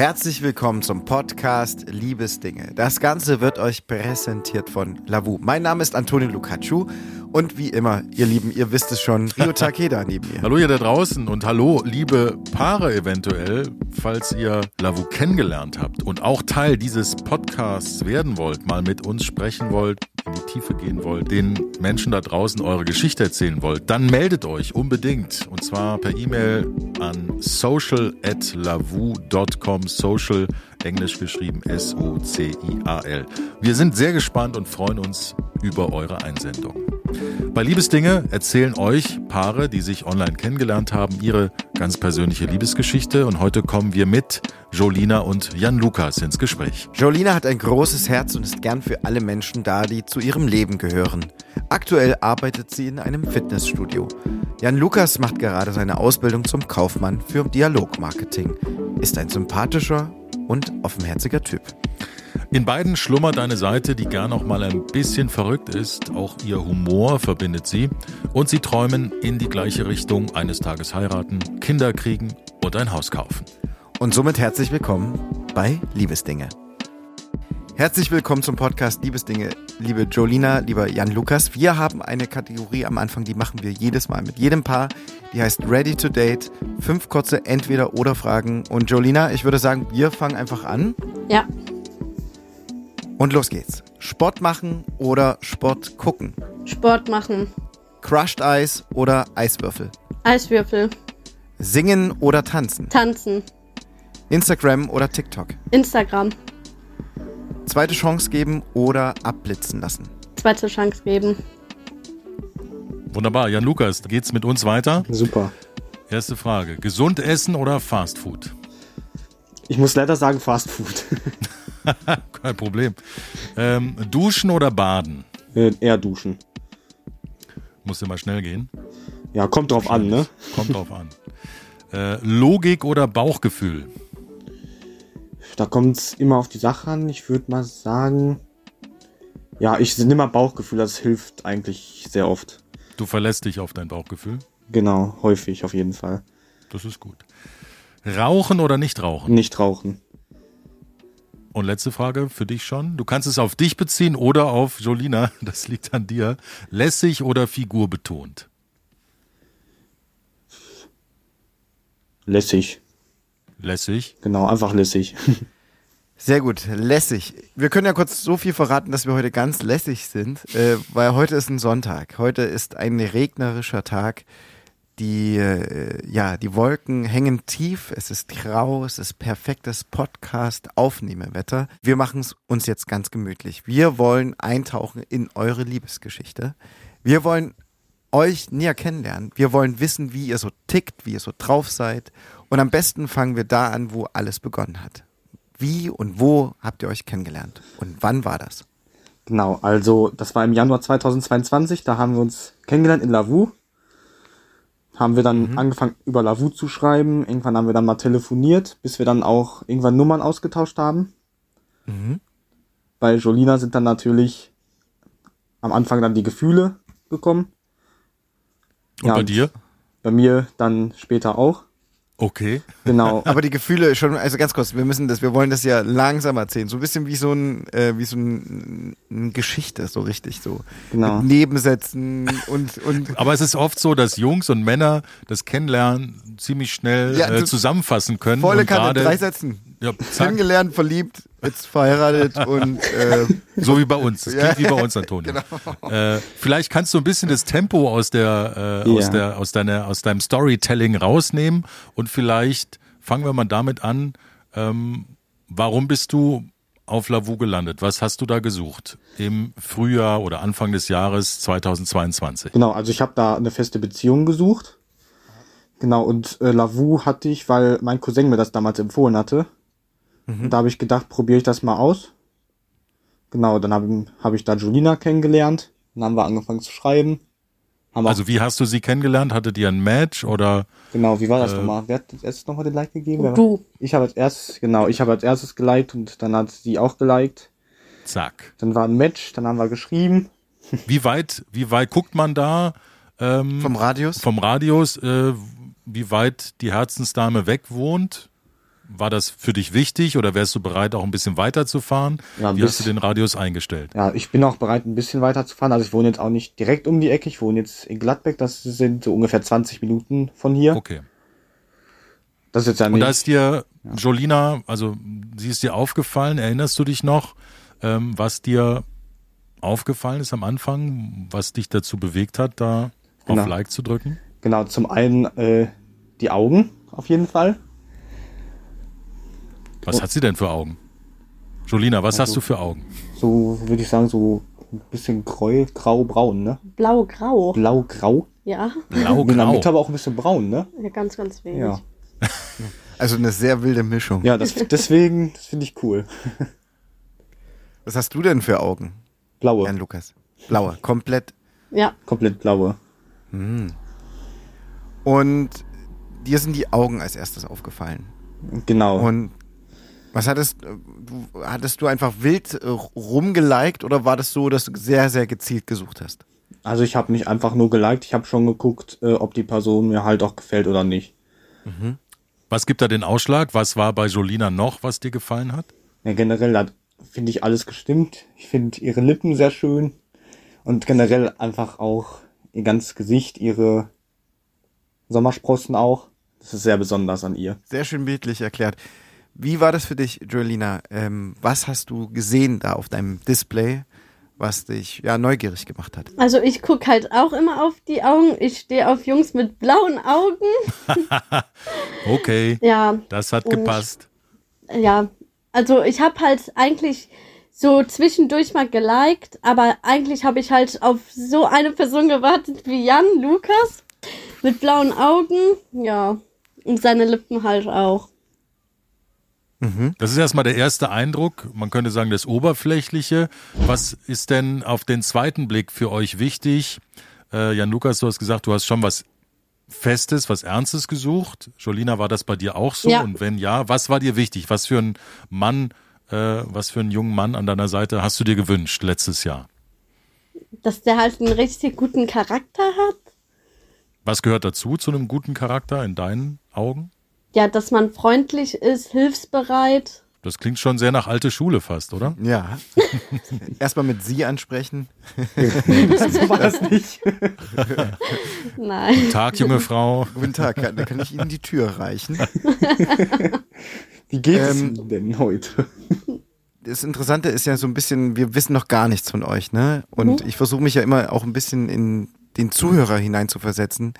Herzlich willkommen zum Podcast Liebesdinge. Das Ganze wird euch präsentiert von Lavu. Mein Name ist Antonio Lucacciu und wie immer, ihr Lieben, ihr wisst es schon, Rio Takeda neben mir. Hallo ihr da draußen und hallo liebe Paare eventuell, falls ihr Lavu kennengelernt habt und auch Teil dieses Podcasts werden wollt, mal mit uns sprechen wollt, in die Tiefe gehen wollt, den Menschen da draußen eure Geschichte erzählen wollt, dann meldet euch unbedingt und zwar per E-Mail an social@lavu.com social englisch geschrieben S O C I A L. Wir sind sehr gespannt und freuen uns über eure Einsendung. Bei Liebesdinge erzählen euch Paare, die sich online kennengelernt haben, ihre ganz persönliche Liebesgeschichte und heute kommen wir mit Jolina und Jan Lukas ins Gespräch. Jolina hat ein großes Herz und ist gern für alle Menschen da, die zu ihrem Leben gehören. Aktuell arbeitet sie in einem Fitnessstudio. Jan Lukas macht gerade seine Ausbildung zum Kaufmann für Dialogmarketing, ist ein sympathischer und offenherziger Typ. In beiden schlummert eine Seite, die gern auch mal ein bisschen verrückt ist. Auch ihr Humor verbindet sie. Und sie träumen in die gleiche Richtung, eines Tages heiraten, Kinder kriegen und ein Haus kaufen. Und somit herzlich willkommen bei Liebesdinge. Herzlich willkommen zum Podcast Liebesdinge, liebe Jolina, lieber Jan Lukas. Wir haben eine Kategorie am Anfang, die machen wir jedes Mal mit jedem Paar. Die heißt Ready to Date. Fünf kurze Entweder-Oder-Fragen. Und Jolina, ich würde sagen, wir fangen einfach an. Ja. Und los geht's. Sport machen oder Sport gucken? Sport machen. Crushed Eis oder Eiswürfel? Eiswürfel. Singen oder tanzen? Tanzen. Instagram oder TikTok? Instagram. Zweite Chance geben oder abblitzen lassen? Zweite Chance geben. Wunderbar. Jan Lukas, geht's mit uns weiter? Super. Erste Frage. Gesund essen oder Fast Food? Ich muss leider sagen Fast Food. Kein Problem. Ähm, duschen oder baden? Äh, eher duschen. Muss immer schnell gehen. Ja, kommt drauf an, ne? Kommt drauf an. Äh, Logik oder Bauchgefühl? Da kommt es immer auf die Sache an. Ich würde mal sagen, ja, ich nehme mal Bauchgefühl, das hilft eigentlich sehr oft. Du verlässt dich auf dein Bauchgefühl? Genau, häufig auf jeden Fall. Das ist gut. Rauchen oder nicht rauchen? Nicht rauchen. Und letzte Frage für dich schon. Du kannst es auf dich beziehen oder auf Jolina, das liegt an dir. Lässig oder figurbetont? Lässig. Lässig. Genau, einfach lässig. Sehr gut, lässig. Wir können ja kurz so viel verraten, dass wir heute ganz lässig sind, äh, weil heute ist ein Sonntag. Heute ist ein regnerischer Tag. Die, äh, ja, die Wolken hängen tief, es ist grau, es ist perfektes Podcast-Aufnehmewetter. Wir machen es uns jetzt ganz gemütlich. Wir wollen eintauchen in eure Liebesgeschichte. Wir wollen euch näher kennenlernen. Wir wollen wissen, wie ihr so tickt, wie ihr so drauf seid. Und am besten fangen wir da an, wo alles begonnen hat. Wie und wo habt ihr euch kennengelernt? Und wann war das? Genau, also das war im Januar 2022, da haben wir uns kennengelernt in Lavu. Haben wir dann mhm. angefangen über Lavu zu schreiben. Irgendwann haben wir dann mal telefoniert, bis wir dann auch irgendwann Nummern ausgetauscht haben. Mhm. Bei Jolina sind dann natürlich am Anfang dann die Gefühle gekommen. Und ja, bei dir? Bei mir dann später auch. Okay. Genau. Aber die Gefühle schon, also ganz kurz, wir müssen das, wir wollen das ja langsam erzählen. So ein bisschen wie so ein, äh, wie so ein, eine Geschichte, so richtig so. Genau. Mit Nebensätzen und, und. Aber es ist oft so, dass Jungs und Männer das Kennenlernen ziemlich schnell ja, äh, zusammenfassen können. Volle Kanne, drei Sätzen. Ja, Kennengelernt, verliebt, jetzt verheiratet und äh, so wie bei uns. Das klingt wie bei uns, Antonio. Genau. Äh, vielleicht kannst du ein bisschen das Tempo aus der, äh, ja. aus der, aus deiner, aus deinem Storytelling rausnehmen und vielleicht fangen wir mal damit an. Ähm, warum bist du auf Lavu gelandet? Was hast du da gesucht im Frühjahr oder Anfang des Jahres 2022? Genau, also ich habe da eine feste Beziehung gesucht. Genau, und äh, Lavu hatte ich, weil mein Cousin mir das damals empfohlen hatte. Mhm. Da habe ich gedacht, probiere ich das mal aus. Genau, dann habe hab ich da Julina kennengelernt. Dann haben wir angefangen zu schreiben. also wie hast du sie kennengelernt? Hattet ihr ein Match oder? Genau, wie war das äh, nochmal? Wer hat als erstes nochmal den Like gegeben? Du. Ich habe als erstes, genau, ich habe als erstes geliked und dann hat sie auch geliked. Zack. Dann war ein Match, dann haben wir geschrieben. Wie weit, wie weit guckt man da? Ähm, vom Radius? Vom Radius, äh, wie weit die Herzensdame weg wohnt? War das für dich wichtig oder wärst du bereit, auch ein bisschen weiterzufahren? Ja, Wie hast du den Radius eingestellt? Ja, ich bin auch bereit, ein bisschen weiter zu fahren. Also ich wohne jetzt auch nicht direkt um die Ecke. Ich wohne jetzt in Gladbeck. Das sind so ungefähr 20 Minuten von hier. Okay. Das ist jetzt ja Und nicht. da ist dir, Jolina, also sie ist dir aufgefallen, erinnerst du dich noch, ähm, was dir aufgefallen ist am Anfang, was dich dazu bewegt hat, da Genau. auf Like zu drücken? Genau, zum einen äh, die Augen auf jeden Fall. Was hat sie denn für Augen? Jolina, was hast du für Augen? So würde ich sagen, so ein bisschen grau, grau-braun, ne? Blau-grau. Blau-grau. Ja. In der Blau-grau. Mitte aber auch ein bisschen braun, ne? ja, ganz, ganz wenig. Ja. Also eine sehr wilde Mischung. Ja, das, deswegen, das finde ich cool. Was hast du denn für Augen, Blaue. Jan Lukas? Blaue, komplett. Ja. Komplett blaue. Und dir sind die Augen als erstes aufgefallen. Genau. Und was hattest du, hattest du einfach wild äh, rumgeliked oder war das so, dass du sehr, sehr gezielt gesucht hast? Also ich habe nicht einfach nur geliked, ich habe schon geguckt, äh, ob die Person mir halt auch gefällt oder nicht. Was gibt da den Ausschlag? Was war bei Jolina noch, was dir gefallen hat? Ja, generell hat, finde ich alles gestimmt. Ich finde ihre Lippen sehr schön und generell einfach auch ihr ganzes Gesicht, ihre Sommersprossen auch. Das ist sehr besonders an ihr. Sehr schön bildlich erklärt. Wie war das für dich, Jolina? Ähm, was hast du gesehen da auf deinem Display, was dich ja neugierig gemacht hat? Also ich gucke halt auch immer auf die Augen. Ich stehe auf Jungs mit blauen Augen. Okay, Ja, das hat Und- gepasst. ja. Also ich habe halt eigentlich so zwischendurch mal geliked, aber eigentlich habe ich halt auf so eine Person gewartet wie Jan Lukas mit blauen Augen. Ja, und seine Lippen halt auch. Das ist erstmal der erste Eindruck. Man könnte sagen, das Oberflächliche. Was ist denn auf den zweiten Blick für euch wichtig? Äh, Jan Lukas, du hast gesagt, du hast schon was Festes, was Ernstes gesucht. Jolina, war das bei dir auch so? Ja. Und wenn ja, was war dir wichtig? Was für ein Mann, äh, was für einen jungen Mann an deiner Seite hast du dir gewünscht letztes Jahr? Dass der halt einen richtig guten Charakter hat. Was gehört dazu zu einem guten Charakter in deinen Augen? Ja, dass man freundlich ist, hilfsbereit. Das klingt schon sehr nach alte Schule fast, oder? Ja. Erstmal mit sie ansprechen. so war das nicht. Nein. Tag, junge Frau. Guten Tag, kann, kann ich Ihnen die Tür reichen? Wie geht Ähm, es Ihnen denn heute? das Interessante ist ja so ein bisschen, wir wissen noch gar nichts von euch, ne? Und ich versuche mich ja immer auch ein bisschen in den Zuhörer hineinzuversetzen.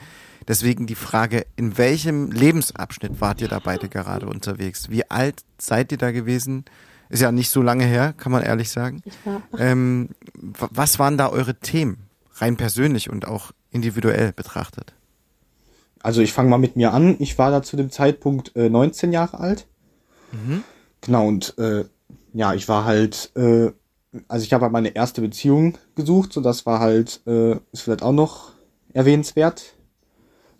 Deswegen die Frage, in welchem Lebensabschnitt wart ihr da beide gerade unterwegs? Wie alt seid ihr da gewesen? Ist ja nicht so lange her, kann man ehrlich sagen. Ähm, wa- was waren da eure Themen? Rein persönlich und auch individuell betrachtet. Also ich fange mal mit mir an. Ich war da zu dem Zeitpunkt äh, 19 Jahre alt. Genau, und äh, ja, ich war halt, äh, also ich habe halt meine erste Beziehung gesucht, so das war halt, äh, ist vielleicht auch noch erwähnenswert.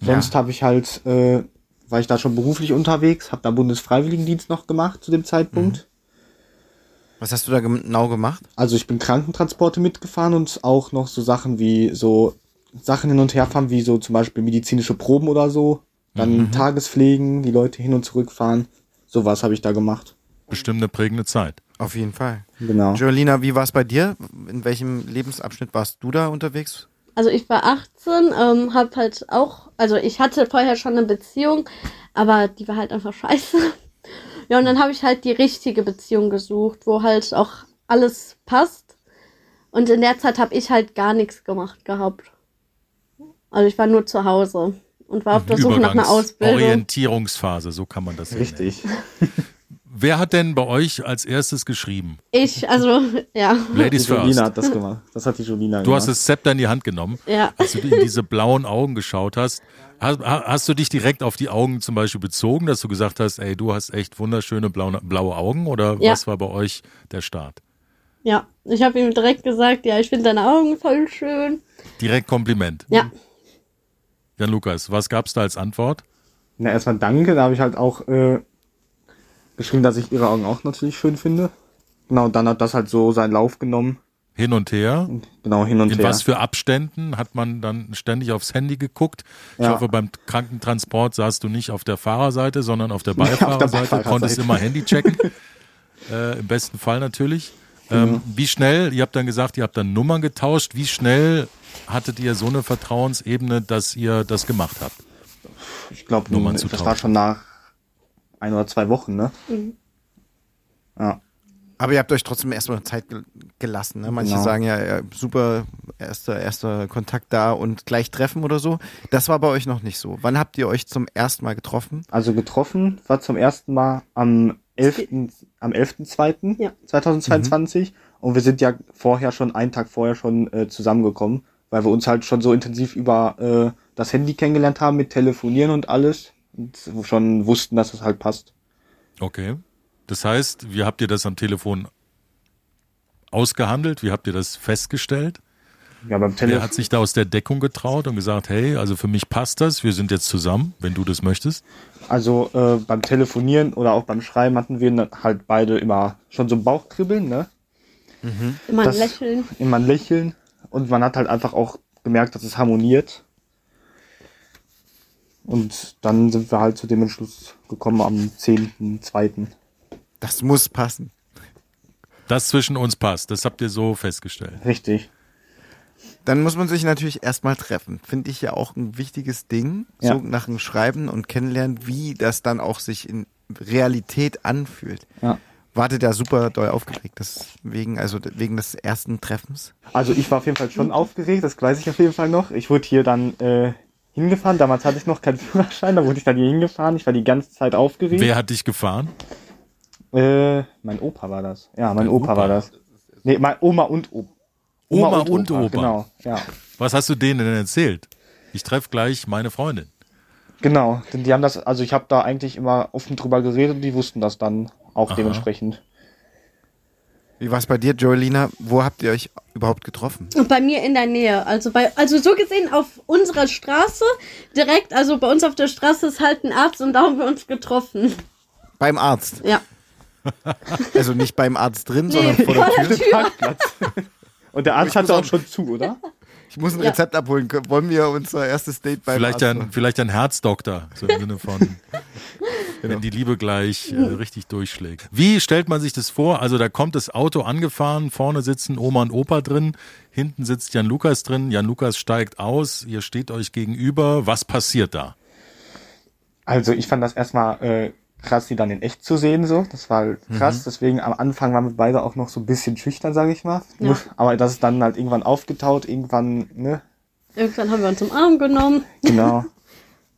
Sonst habe ich halt, äh, war ich da schon beruflich unterwegs, habe da Bundesfreiwilligendienst noch gemacht zu dem Zeitpunkt. Was hast du da genau gemacht? Also ich bin Krankentransporte mitgefahren und auch noch so Sachen wie so Sachen hin und her fahren, wie so zum Beispiel medizinische Proben oder so. Dann Tagespflegen, die Leute hin und zurück fahren. Sowas habe ich da gemacht. Bestimmt eine prägende Zeit. Auf jeden Fall. Genau. Jolina, wie war es bei dir? In welchem Lebensabschnitt warst du da unterwegs? Also ich war 18, ähm, hab halt auch, also ich hatte vorher schon eine Beziehung, aber die war halt einfach scheiße. Ja, und dann habe ich halt die richtige Beziehung gesucht, wo halt auch alles passt. Und in der Zeit habe ich halt gar nichts gemacht gehabt. Also ich war nur zu Hause und war auf der Suche nach einer Ausbildung. Orientierungsphase, so kann man das nennen. Richtig. Wer hat denn bei euch als erstes geschrieben? Ich, also, ja. Die Ladies Jolina first. hat das gemacht. Das hat die Jolina Du hast gemacht. das Zepter in die Hand genommen, Ja. als du in diese blauen Augen geschaut hast. Hast, hast du dich direkt auf die Augen zum Beispiel bezogen, dass du gesagt hast, ey, du hast echt wunderschöne blaue, blaue Augen? Oder Ja. was war bei euch der Start? Ja, ich habe ihm direkt gesagt, ja, ich finde deine Augen voll schön. Direkt Kompliment. Ja, Jan Lukas, was gab's da als Antwort? Na, erstmal danke. Da habe ich halt auch äh, geschrieben, dass ich ihre Augen auch natürlich schön finde. Genau, und dann hat das halt so seinen Lauf genommen. Hin und her. Genau, hin und In her. was für Abständen hat man dann ständig aufs Handy geguckt? Ich Ja. hoffe, beim Krankentransport saßt du nicht auf der Fahrerseite, sondern auf der Beifahrerseite, Beifahrerseite. konntest immer Handy checken. äh, Im besten Fall natürlich. Ähm, Mhm. Wie schnell, ihr habt dann gesagt, ihr habt dann Nummern getauscht. Wie schnell hattet ihr so eine Vertrauensebene, dass ihr das gemacht habt? Ich glaube, Nummern zu das tauschen. war schon nach ein oder zwei Wochen, ne? Ja. Aber ihr habt euch trotzdem erstmal Zeit gel- gelassen. Ne? Manche Genau. sagen ja, ja, super, erster, erster Kontakt da und gleich treffen oder so. Das war bei euch noch nicht so. Wann habt ihr euch zum ersten Mal getroffen? Also getroffen war zum ersten Mal am 11. am 11.2. Ja. 2022 und wir sind ja vorher schon einen Tag vorher schon äh, zusammengekommen, weil wir uns halt schon so intensiv über äh, das Handy kennengelernt haben mit Telefonieren und alles schon wussten, dass es halt passt. Okay. Das heißt, wie habt ihr das am Telefon ausgehandelt? Wie habt ihr das festgestellt? Ja, beim Wer Telefon. hat sich da aus der Deckung getraut und gesagt, hey, also für mich passt das, wir sind jetzt zusammen, wenn du das möchtest? Also äh, beim Telefonieren oder auch beim Schreiben hatten wir halt beide immer schon so ein Bauchkribbeln, ne? Immer Das- ein Lächeln. Immer ein Lächeln und man hat halt einfach auch gemerkt, dass es harmoniert. Und dann sind wir halt zu dem Entschluss gekommen am 10.2. Das muss passen. Das zwischen uns passt, das habt ihr so festgestellt. Richtig. Dann muss man sich natürlich erstmal treffen. Finde ich ja auch ein wichtiges Ding, Ja. so nach dem Schreiben und Kennenlernen, wie das dann auch sich in Realität anfühlt. Ja. Wartet ja super doll aufgeregt, deswegen, also wegen des ersten Treffens. Also ich war auf jeden Fall schon aufgeregt, das weiß ich auf jeden Fall noch. Ich wurde hier dann äh, hingefahren, damals hatte ich noch keinen Führerschein, da wurde ich dann hier hingefahren. Ich war die ganze Zeit aufgeregt. Wer hat dich gefahren? Äh, mein Opa war das. Ja, mein Opa, Opa? war das. Nee, mein Oma und Opa. Oma und Opa. Genau, ja. Was hast du denen denn erzählt? Ich treffe gleich meine Freundin. Genau, denn die haben das, also ich habe da eigentlich immer offen drüber geredet und die wussten das dann auch Aha. dementsprechend. Wie war es bei dir, Joelina? Wo habt ihr euch überhaupt getroffen? Und bei mir in der Nähe. Also bei, also so gesehen auf unserer Straße direkt, also bei uns auf der Straße ist halt ein Arzt und da haben wir uns getroffen. Beim Arzt. Ja. Also nicht beim Arzt drin, Nee, sondern vor der vor Tür. der Tür. Parkplatz. Und der Arzt hatte auch- schon zu, oder? Ich muss ein Ja. Rezept abholen. Wollen wir unser erstes Date beim Vielleicht Arzt ein, machen? vielleicht ein Herzdoktor, so im Sinne von, wenn die Liebe gleich äh, richtig durchschlägt. Wie stellt man sich das vor? Also da kommt das Auto angefahren, vorne sitzen Oma und Opa drin, hinten sitzt Jan Lukas drin, Jan Lukas steigt aus, ihr steht euch gegenüber. Was passiert da? Also ich fand das erstmal äh, krass, die dann in echt zu sehen, so. Das war halt krass. Deswegen am Anfang waren wir beide auch noch so ein bisschen schüchtern, sage ich mal. Ja. Aber das ist dann halt irgendwann aufgetaut, irgendwann, ne? Irgendwann haben wir uns im Arm genommen. Genau.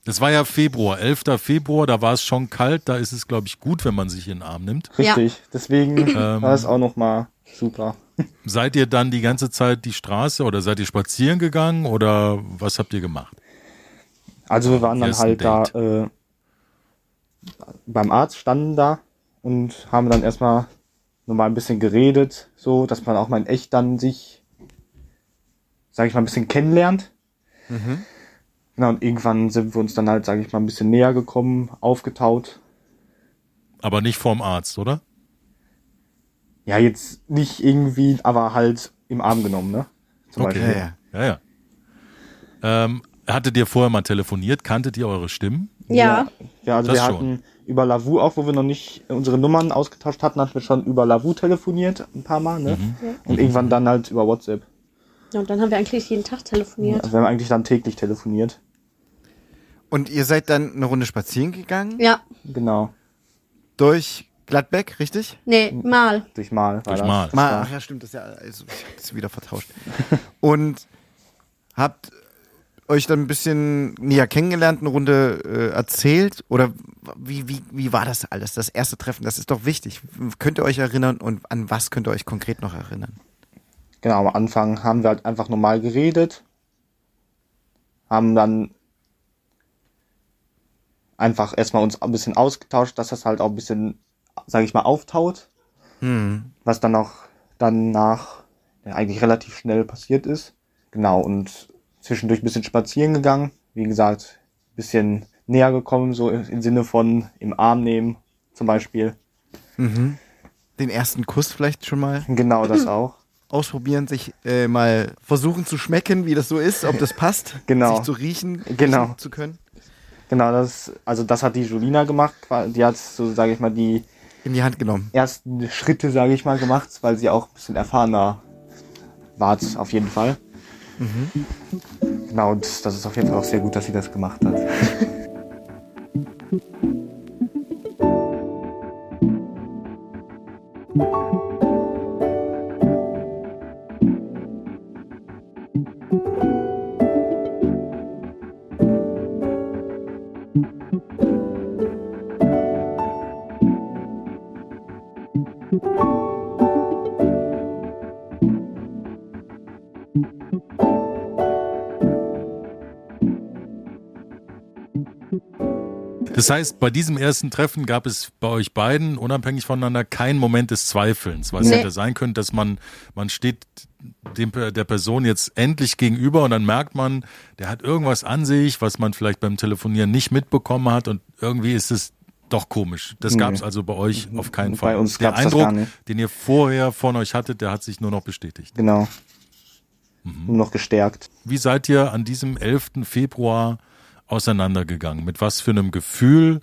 Das war ja Februar, 11. Februar, da war es schon kalt, da ist es, glaube ich, gut, wenn man sich in den Arm nimmt. Richtig. Deswegen Ähm. war es auch noch mal super. Seid ihr dann die ganze Zeit die Straße oder seid ihr spazieren gegangen oder was habt ihr gemacht? Also wir waren dann Ersten halt da Date. äh, beim Arzt, standen da und haben dann erstmal nochmal ein bisschen geredet, so, dass man auch mal in echt dann sich, sag ich mal, ein bisschen kennenlernt. Genau, und irgendwann sind wir uns dann halt, sag ich mal, ein bisschen näher gekommen, aufgetaut. Aber nicht vorm Arzt, oder? Ja, jetzt nicht irgendwie, aber halt im Arm genommen, ne? Zum Okay. Beispiel. Ja, ja. Ja, ja. Ähm, hattet ihr vorher mal telefoniert? Kanntet ihr eure Stimmen? Ja. Ja, also Das wir schon. hatten über Lavu, auch wo wir noch nicht unsere Nummern ausgetauscht hatten, hatten wir schon über Lavu telefoniert, ein paar Mal, ne? Mhm. Und irgendwann dann halt über WhatsApp. Ja, und dann haben wir eigentlich jeden Tag telefoniert. Also wir haben eigentlich dann täglich telefoniert. Und ihr seid dann eine Runde spazieren gegangen? Ja. Genau. Durch Gladbeck, richtig? Nee, mal. Durch Mal. War Durch das. Mal. Mal, ach ja, stimmt, das ist ja, also, ich hab das wieder vertauscht. Und habt euch dann ein bisschen näher kennengelernt, eine Runde äh, erzählt? Oder wie, wie, wie war das alles? Das erste Treffen, das ist doch wichtig. Könnt ihr euch erinnern und an was könnt ihr euch konkret noch erinnern? Genau, am Anfang haben wir halt einfach normal geredet. Haben dann einfach erstmal uns ein bisschen ausgetauscht, dass das halt auch ein bisschen, sage ich mal, auftaut. Was dann auch danach ja, eigentlich relativ schnell passiert ist. Genau, und zwischendurch ein bisschen spazieren gegangen. Wie gesagt, ein bisschen näher gekommen, so im Sinne von im Arm nehmen zum Beispiel. Den ersten Kuss vielleicht schon mal? Genau das auch. ausprobieren, sich äh, mal versuchen zu schmecken, wie das so ist, ob das passt, Genau. sich zu riechen, Genau. riechen zu können. Genau, das, also das hat die Julina gemacht. Die hat so, sage ich mal, die In die Hand genommen. ersten Schritte, sage ich mal, gemacht, weil sie auch ein bisschen erfahrener war, auf jeden Fall. Genau, und das ist auf jeden Fall auch sehr gut, dass sie das gemacht hat. Das heißt, bei diesem ersten Treffen gab es bei euch beiden unabhängig voneinander keinen Moment des Zweifelns, weil es Nee. hätte sein können, dass man man steht dem, der Person jetzt endlich gegenüber und dann merkt man, der hat irgendwas an sich, was man vielleicht beim Telefonieren nicht mitbekommen hat und irgendwie ist es doch komisch. Das Nee. gab es also bei euch auf keinen Bei Fall. uns der Eindruck, gar nicht. den ihr vorher von euch hattet, der hat sich nur noch bestätigt. Genau. Nur noch gestärkt. Wie seid ihr an diesem 11. Februar auseinandergegangen? Mit was für einem Gefühl,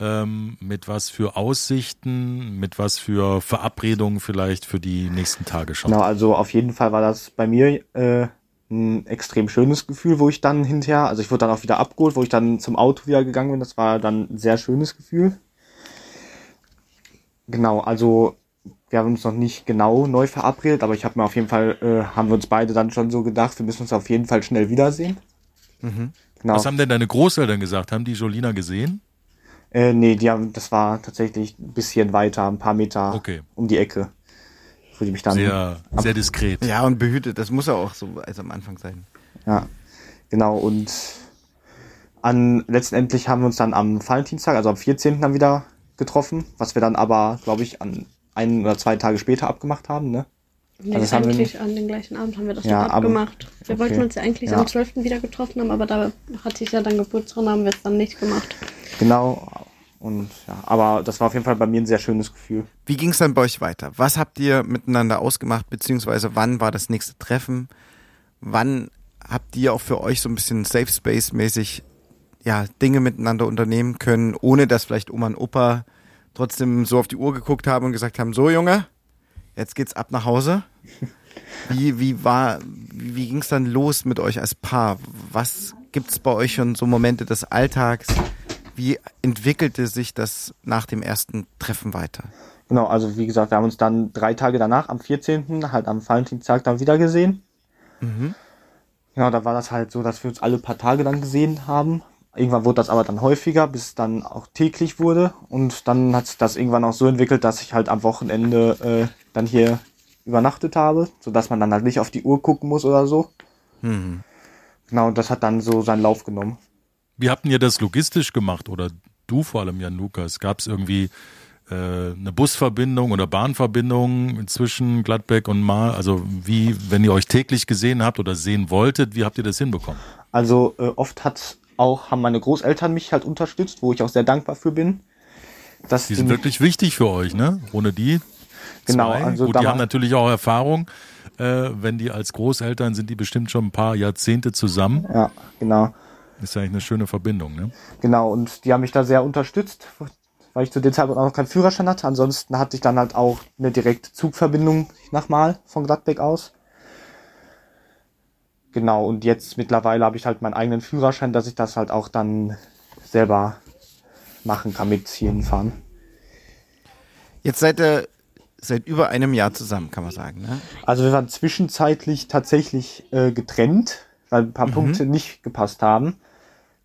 ähm, mit was für Aussichten, mit was für Verabredungen vielleicht für die nächsten Tage schon? Genau, also auf jeden Fall war das bei mir äh, ein extrem schönes Gefühl, wo ich dann hinterher, also ich wurde dann auch wieder abgeholt, wo ich dann zum Auto wieder gegangen bin. Das war dann ein sehr schönes Gefühl. Genau, also wir haben uns noch nicht genau neu verabredet, aber ich habe mir auf jeden Fall, äh, haben wir uns beide dann schon so gedacht, wir müssen uns auf jeden Fall schnell wiedersehen. Genau. Was haben denn deine Großeltern gesagt? Haben die Jolina gesehen? Äh, nee, die haben, das war tatsächlich ein bisschen weiter, ein paar Meter Okay. um die Ecke. Wo die mich dann. Sehr, sehr diskret. Ja, und behütet, das muss ja auch so also am Anfang sein. Ja, genau. Und an letztendlich haben wir uns dann am Valentinstag, also am 14. dann wieder getroffen, was wir dann aber, glaube ich, an ein oder zwei Tage später abgemacht haben, ne? Nee, Also das haben wir eigentlich an den gleichen Abend haben wir das Ja, aber- abgemacht. Wir okay. wollten uns ja eigentlich Ja. am 12. wieder getroffen haben, aber da hatte ich ja dann Geburtstag und haben wir es dann nicht gemacht. Genau. Und ja, aber das war auf jeden Fall bei mir ein sehr schönes Gefühl. Wie ging es dann bei euch weiter? Was habt ihr miteinander ausgemacht, beziehungsweise wann war das nächste Treffen? Wann habt ihr auch für euch so ein bisschen Safe Space mäßig ja, Dinge miteinander unternehmen können, ohne dass vielleicht Oma und Opa trotzdem so auf die Uhr geguckt haben und gesagt haben, so Junge, jetzt geht's ab nach Hause. Wie, wie war, wie, wie ging es dann los mit euch als Paar? Was gibt's bei euch schon so Momente des Alltags? Wie entwickelte sich das nach dem ersten Treffen weiter? Genau, also wie gesagt, wir haben uns dann drei Tage danach, am 14., halt am Valentinstag dann wieder gesehen. Genau, da war das halt so, dass wir uns alle paar Tage dann gesehen haben. Irgendwann wurde das aber dann häufiger, bis es dann auch täglich wurde. Und dann hat sich das irgendwann auch so entwickelt, dass ich halt am Wochenende äh, dann hier übernachtet habe, sodass man dann halt nicht auf die Uhr gucken muss oder so. Genau, und das hat dann so seinen Lauf genommen. Wie habt ihr das logistisch gemacht? Oder du vor allem, Jan Lukas? Gab es irgendwie äh, eine Busverbindung oder Bahnverbindung zwischen Gladbeck und Mal? Also wie, wenn ihr euch täglich gesehen habt oder sehen wolltet, wie habt ihr das hinbekommen? Also äh, oft hat auch, haben meine Großeltern mich halt unterstützt, wo ich auch sehr dankbar für bin. Dass Die sind wirklich wichtig für euch, ne? Ohne die. Genau, zwei. also Gut, die haben natürlich auch Erfahrung. Äh, wenn die als Großeltern sind, die bestimmt schon ein paar Jahrzehnte zusammen. Ja, genau. Ist ja eigentlich eine schöne Verbindung, ne? Genau, und die haben mich da sehr unterstützt, weil ich zu dem Zeitpunkt auch noch keinen Führerschein hatte. Ansonsten hatte ich dann halt auch eine direkte Zugverbindung nach Mal von Gladbeck aus. Genau, und jetzt mittlerweile habe ich halt meinen eigenen Führerschein, dass ich das halt auch dann selber machen kann mit hinfahren. Jetzt seid ihr seit über einem Jahr zusammen, kann man sagen. Ne? Also wir waren zwischenzeitlich tatsächlich äh, getrennt, weil ein paar Punkte nicht gepasst haben.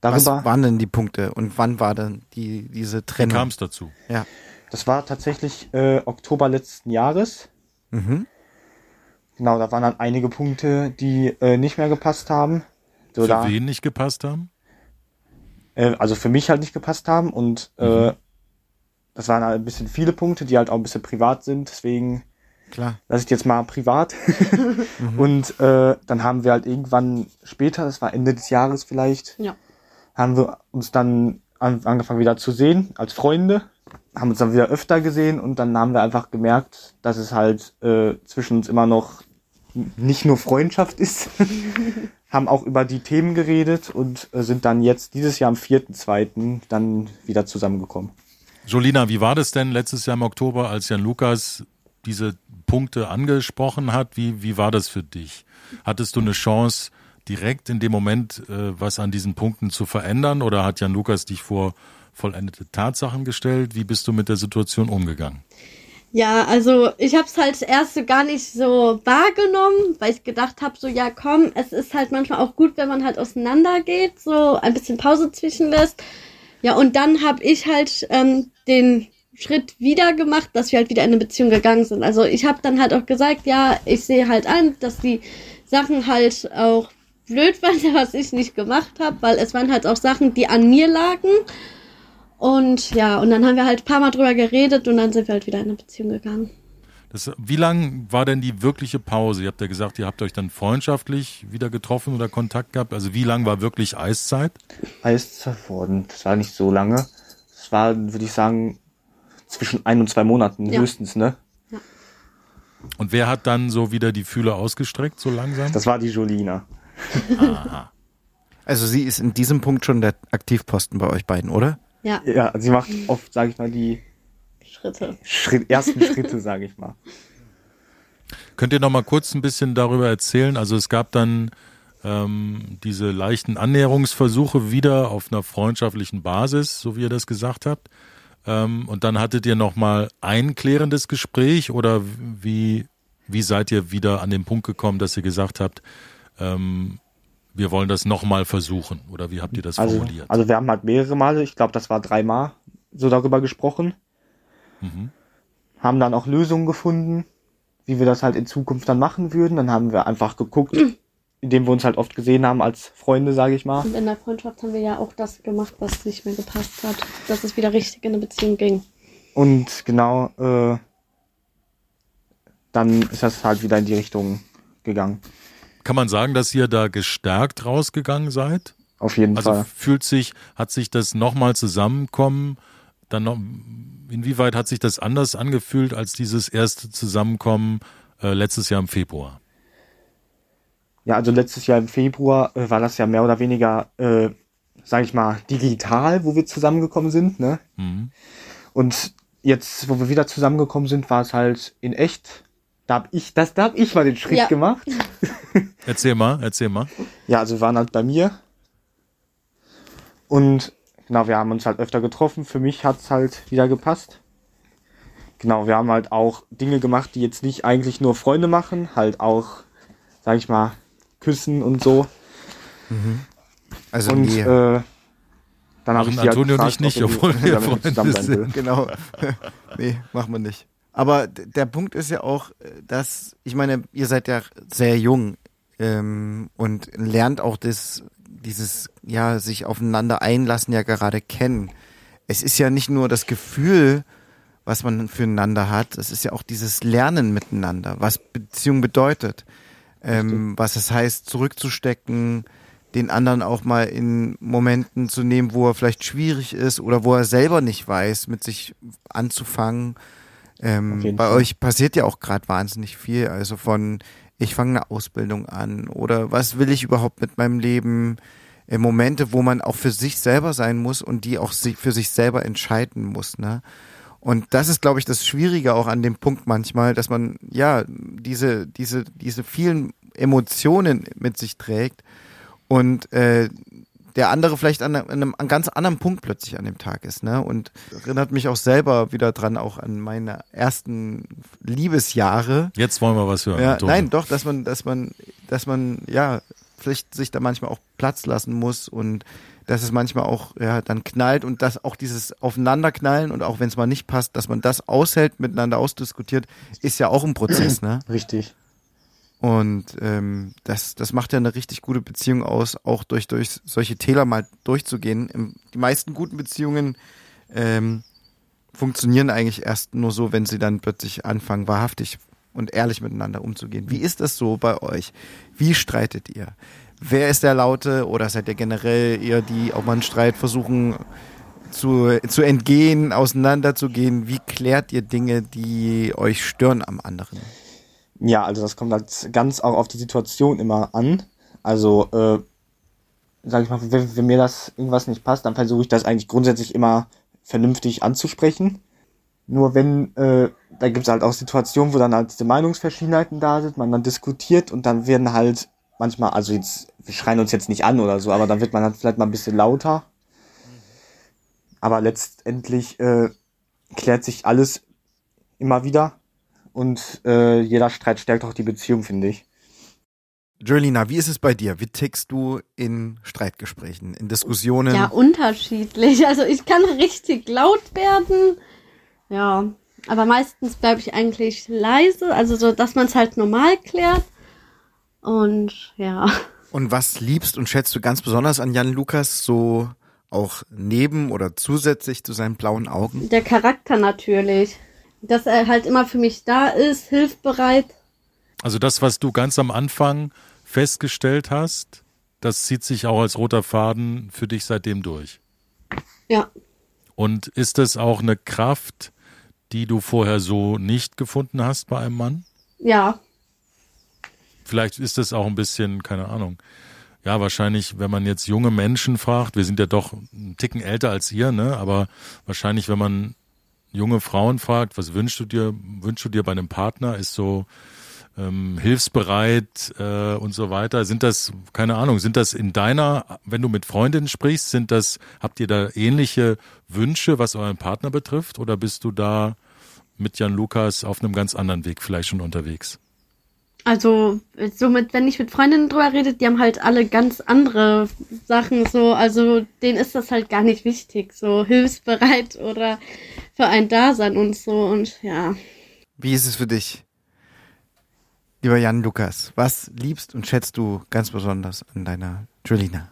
Was Darüber, waren denn die Punkte und wann war denn die, diese Wie Trennung? kam es dazu? Ja. das war tatsächlich äh, Oktober letzten Jahres. Mhm. Genau, da waren dann einige Punkte, die äh, nicht mehr gepasst haben. So Für da, wen nicht gepasst haben? äh, also für mich halt nicht gepasst haben und äh, das waren halt ein bisschen viele Punkte, die halt auch ein bisschen privat sind. Deswegen Klar. lasse ich die jetzt mal privat. Und äh, dann haben wir halt irgendwann später, das war Ende des Jahres vielleicht, Ja. haben wir uns dann an, angefangen wieder zu sehen als Freunde, haben uns dann wieder öfter gesehen und dann haben wir einfach gemerkt, dass es halt äh, zwischen uns immer noch nicht nur Freundschaft ist. haben auch über die Themen geredet und äh, sind dann jetzt dieses Jahr am 4.2. dann wieder zusammengekommen. Jolina, wie war das denn letztes Jahr im Oktober, als Jan Lukas diese Punkte angesprochen hat? Wie, wie war das für dich? Hattest du eine Chance, direkt in dem Moment äh, was an diesen Punkten zu verändern oder hat Jan Lukas dich vor vollendete Tatsachen gestellt? Wie bist du mit der Situation umgegangen? Ja, also ich habe es halt erst gar nicht so wahrgenommen, weil ich gedacht habe, so ja komm, es ist halt manchmal auch gut, wenn man halt auseinander geht, so ein bisschen Pause zwischenlässt. Ja, und dann habe ich halt ähm, den Schritt wieder gemacht, dass wir halt wieder in eine Beziehung gegangen sind. Also ich habe dann halt auch gesagt, ja, ich sehe halt an, dass die Sachen halt auch blöd waren, was ich nicht gemacht habe, weil es waren halt auch Sachen, die an mir lagen. Und ja, und dann haben wir halt ein paar Mal drüber geredet und dann sind wir halt wieder in eine Beziehung gegangen. Das, wie lang war denn die wirkliche Pause? Ihr habt ja gesagt, ihr habt euch dann freundschaftlich wieder getroffen oder Kontakt gehabt. Also wie lang war wirklich Eiszeit? Eiszeit, das war nicht so lange. Es war, würde ich sagen, zwischen ein und zwei Monaten ja. höchstens, ne? Ja. Und wer hat dann so wieder die Fühler ausgestreckt, so langsam? Das war die Jolina. Aha. Also sie ist in diesem Punkt schon der Aktivposten bei euch beiden, oder? Ja. Ja, sie macht oft, sage ich mal, die Schritte. Schritt, ersten Schritte, sage ich mal. Könnt ihr noch mal kurz ein bisschen darüber erzählen? Also es gab dann ähm, diese leichten Annäherungsversuche wieder auf einer freundschaftlichen Basis, so wie ihr das gesagt habt. Ähm, und dann hattet ihr noch mal ein klärendes Gespräch oder wie, wie seid ihr wieder an den Punkt gekommen, dass ihr gesagt habt, ähm, wir wollen das nochmal versuchen? Oder wie habt ihr das also, formuliert? Also wir haben halt mehrere Male, ich glaube, das war dreimal so darüber gesprochen. Mhm. Haben dann auch Lösungen gefunden, wie wir das halt in Zukunft dann machen würden. Dann haben wir einfach geguckt, indem wir uns halt oft gesehen haben als Freunde, sage ich mal. Und in der Freundschaft haben wir ja auch das gemacht, was nicht mehr gepasst hat, dass es wieder richtig in eine Beziehung ging. Und genau, äh, dann ist das halt wieder in die Richtung gegangen. Kann man sagen, dass ihr da gestärkt rausgegangen seid? Auf jeden also Fall. Also fühlt sich, hat sich das nochmal zusammenkommen, dann noch, inwieweit hat sich das anders angefühlt als dieses erste Zusammenkommen äh, letztes Jahr im Februar? Ja, also letztes Jahr im Februar äh, war das ja mehr oder weniger, äh, sage ich mal, digital, wo wir zusammengekommen sind. Ne? Mhm. Und jetzt, wo wir wieder zusammengekommen sind, war es halt in echt da hab ich, das, da hab ich mal den Schritt ja. gemacht. erzähl mal, erzähl mal. Ja, also wir waren halt bei mir. Und genau, wir haben uns halt öfter getroffen. Für mich hat's halt wieder gepasst. Genau, wir haben halt auch Dinge gemacht, die jetzt nicht eigentlich nur Freunde machen, halt auch, sag ich mal, küssen und so. Mhm. Also und äh, dann habe ich die Antonio halt gefragt, nicht, obwohl wir Freunde sind. Genau. nee, machen wir nicht. Aber der Punkt ist ja auch, dass, ich meine, ihr seid ja sehr jung ähm, und lernt auch das, dieses, ja, sich aufeinander einlassen ja gerade kennen. Es ist ja nicht nur das Gefühl, was man füreinander hat, es ist ja auch dieses Lernen miteinander, was Beziehung bedeutet, ähm, was es heißt, zurückzustecken, den anderen auch mal in Momenten zu nehmen, wo er vielleicht schwierig ist oder wo er selber nicht weiß, mit sich anzufangen ähm, bei Fall. euch passiert ja auch gerade wahnsinnig viel. Also von ich fange eine Ausbildung an oder was will ich überhaupt mit meinem Leben? Äh, Momente, wo man auch für sich selber sein muss und die auch für sich selber entscheiden muss. Ne? Und das ist, glaube ich, das Schwierige auch an dem Punkt manchmal, dass man ja diese diese diese vielen Emotionen mit sich trägt und äh, der andere vielleicht an einem, an einem ganz anderen Punkt plötzlich an dem Tag ist. Ne? Und erinnert mich auch selber wieder dran, auch an meine ersten Liebesjahre. Jetzt wollen wir was hören. Ja, nein, doch, dass man, dass man, dass man, ja, vielleicht sich da manchmal auch Platz lassen muss und dass es manchmal auch ja dann knallt und dass auch dieses Aufeinanderknallen und auch wenn es mal nicht passt, dass man das aushält, miteinander ausdiskutiert, ist ja auch ein Prozess, ne? Richtig. Und ähm, das, das macht ja eine richtig gute Beziehung aus, auch durch, durch solche Täler mal durchzugehen. Die meisten guten Beziehungen ähm, funktionieren eigentlich erst nur so, wenn sie dann plötzlich anfangen, wahrhaftig und ehrlich miteinander umzugehen. Wie ist das so bei euch? Wie streitet ihr? Wer ist der Laute oder seid ihr generell eher die auch mal einen Streit versuchen zu, zu entgehen, auseinanderzugehen? Wie klärt ihr Dinge, die euch stören am anderen? Ja, also das kommt halt ganz auch auf die Situation immer an. Also, äh, sag ich mal, wenn, wenn mir das irgendwas nicht passt, dann versuche ich das eigentlich grundsätzlich immer vernünftig anzusprechen. Nur wenn, äh, da gibt es halt auch Situationen, wo dann halt diese Meinungsverschiedenheiten da sind, man dann diskutiert und dann werden halt manchmal, also jetzt, wir schreien uns jetzt nicht an oder so, aber dann wird man halt vielleicht mal ein bisschen lauter. Aber letztendlich äh, klärt sich alles immer wieder und äh, jeder Streit stärkt auch die Beziehung, finde ich. Jolina, wie ist es bei dir? Wie tickst du in Streitgesprächen, in Diskussionen? Ja, unterschiedlich. Also ich kann richtig laut werden. Ja, aber meistens bleibe ich eigentlich leise, also so, dass man es halt normal klärt. Und ja. Und was liebst und schätzt du ganz besonders an Jan Lukas, so auch neben oder zusätzlich zu seinen blauen Augen? Der Charakter natürlich. Dass er halt immer für mich da ist, hilfbereit. Also das, was du ganz am Anfang festgestellt hast, das zieht sich auch als roter Faden für dich seitdem durch. Ja. Und ist das auch eine Kraft, die du vorher so nicht gefunden hast bei einem Mann? Ja. Vielleicht ist das auch ein bisschen, keine Ahnung. Ja, wahrscheinlich, wenn man jetzt junge Menschen fragt, wir sind ja doch einen Ticken älter als ihr, ne? Aber wahrscheinlich, wenn man junge Frauen fragt, was wünschst du dir, wünschst du dir bei einem Partner, ist so ähm, hilfsbereit äh, und so weiter. Sind das, keine Ahnung, sind das in deiner, wenn du mit Freundinnen sprichst, sind das, habt ihr da ähnliche Wünsche, was euren Partner betrifft, oder bist du da mit Jan Lukas auf einem ganz anderen Weg vielleicht schon unterwegs? Also, somit, wenn ich mit Freundinnen drüber rede, die haben halt alle ganz andere Sachen so, also denen ist das halt gar nicht wichtig, so hilfsbereit oder für ein Dasein und so und ja. Wie ist es für dich, lieber Jan Lukas? Was liebst und schätzt du ganz besonders an deiner Julina?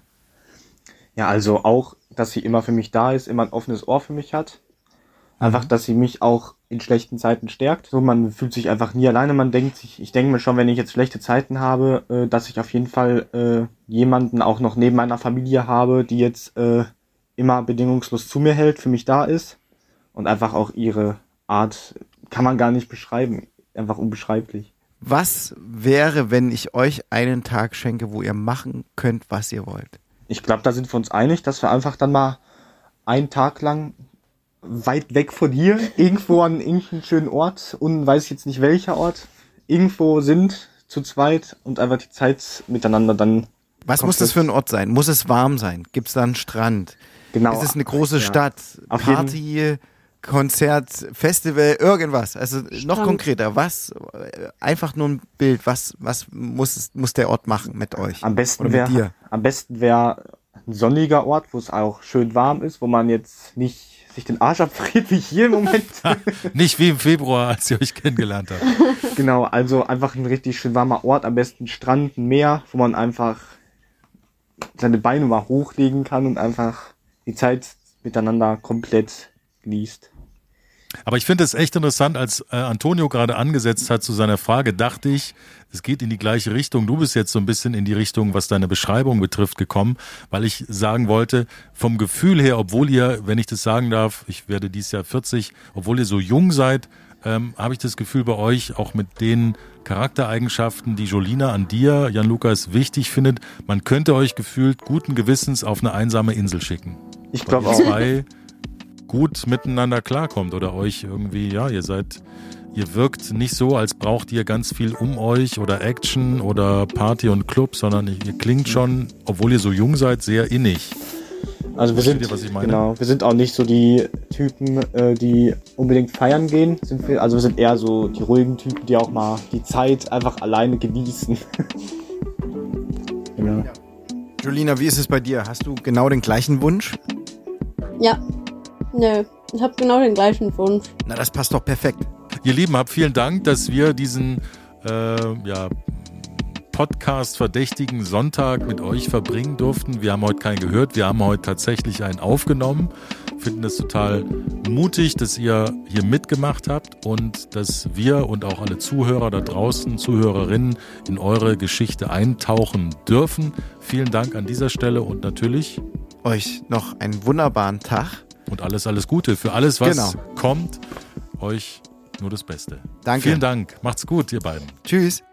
Ja, also auch, dass sie immer für mich da ist, immer ein offenes Ohr für mich hat. Einfach, mhm. dass sie mich auch in schlechten Zeiten stärkt. So, man fühlt sich einfach nie alleine. Man denkt sich, ich denke mir schon, wenn ich jetzt schlechte Zeiten habe, äh, dass ich auf jeden Fall äh, jemanden auch noch neben meiner Familie habe, die jetzt äh, immer bedingungslos zu mir hält, für mich da ist. Und einfach auch ihre Art kann man gar nicht beschreiben. Einfach unbeschreiblich. Was wäre, wenn ich euch einen Tag schenke, wo ihr machen könnt, was ihr wollt? Ich glaube, da sind wir uns einig, dass wir einfach dann mal einen Tag lang weit weg von hier, irgendwo an irgendeinem schönen Ort, und weiß ich jetzt nicht welcher Ort, irgendwo sind zu zweit und einfach die Zeit miteinander dann. Was muss das für ein Ort sein? Muss es warm sein? Gibt es da einen Strand? Genau. Ist es eine große ja. Stadt? Auf Party? Konzert, Festival, irgendwas. Also Strand. noch konkreter. Was? Einfach nur ein Bild. Was, was muss, muss der Ort machen mit euch? Am besten wäre, am besten wäre ein sonniger Ort, wo es auch schön warm ist, wo man jetzt nicht sich den Arsch abfriert, wie hier im Moment. Nicht wie im Februar, als ihr euch kennengelernt habt. Genau, also einfach ein richtig schön warmer Ort, am besten Strand, ein Meer, wo man einfach seine Beine mal hochlegen kann und einfach die Zeit miteinander komplett genießt. Aber ich finde es echt interessant, als äh, Antonio gerade angesetzt hat zu seiner Frage, dachte ich, es geht in die gleiche Richtung. Du bist jetzt so ein bisschen in die Richtung, was deine Beschreibung betrifft, gekommen, weil ich sagen wollte, vom Gefühl her, obwohl ihr, wenn ich das sagen darf, ich werde dieses Jahr 40, obwohl ihr so jung seid, ähm, habe ich das Gefühl bei euch, auch mit den Charaktereigenschaften, die Jolina an dir, Jan Lukas, wichtig findet, man könnte euch gefühlt guten Gewissens auf eine einsame Insel schicken. Ich glaube auch. Zwei gut miteinander klarkommt oder euch irgendwie, ja, ihr seid, ihr wirkt nicht so, als braucht ihr ganz viel um euch oder Action oder Party und Club, sondern ihr klingt schon, obwohl ihr so jung seid, sehr innig. Also wir sind, ihr, genau, wir sind auch nicht so die Typen, äh, die unbedingt feiern gehen. Sind wir, also wir sind eher so die ruhigen Typen, die auch mal die Zeit einfach alleine genießen. genau. Julina, wie ist es bei dir? Hast du genau den gleichen Wunsch? Ja, Nö, ich habe genau den gleichen Wunsch. Na, das passt doch perfekt. Ihr Lieben, habt vielen Dank, dass wir diesen äh, ja, Podcast verdächtigen Sonntag mit euch verbringen durften. Wir haben heute keinen gehört, wir haben heute tatsächlich einen aufgenommen. Finden es total mutig, dass ihr hier mitgemacht habt und dass wir und auch alle Zuhörer da draußen, Zuhörerinnen in eure Geschichte eintauchen dürfen. Vielen Dank an dieser Stelle und natürlich euch noch einen wunderbaren Tag. Und alles, alles Gute für alles, was genau. kommt. Euch nur das Beste. Danke. Vielen Dank. Macht's gut, ihr beiden. Tschüss.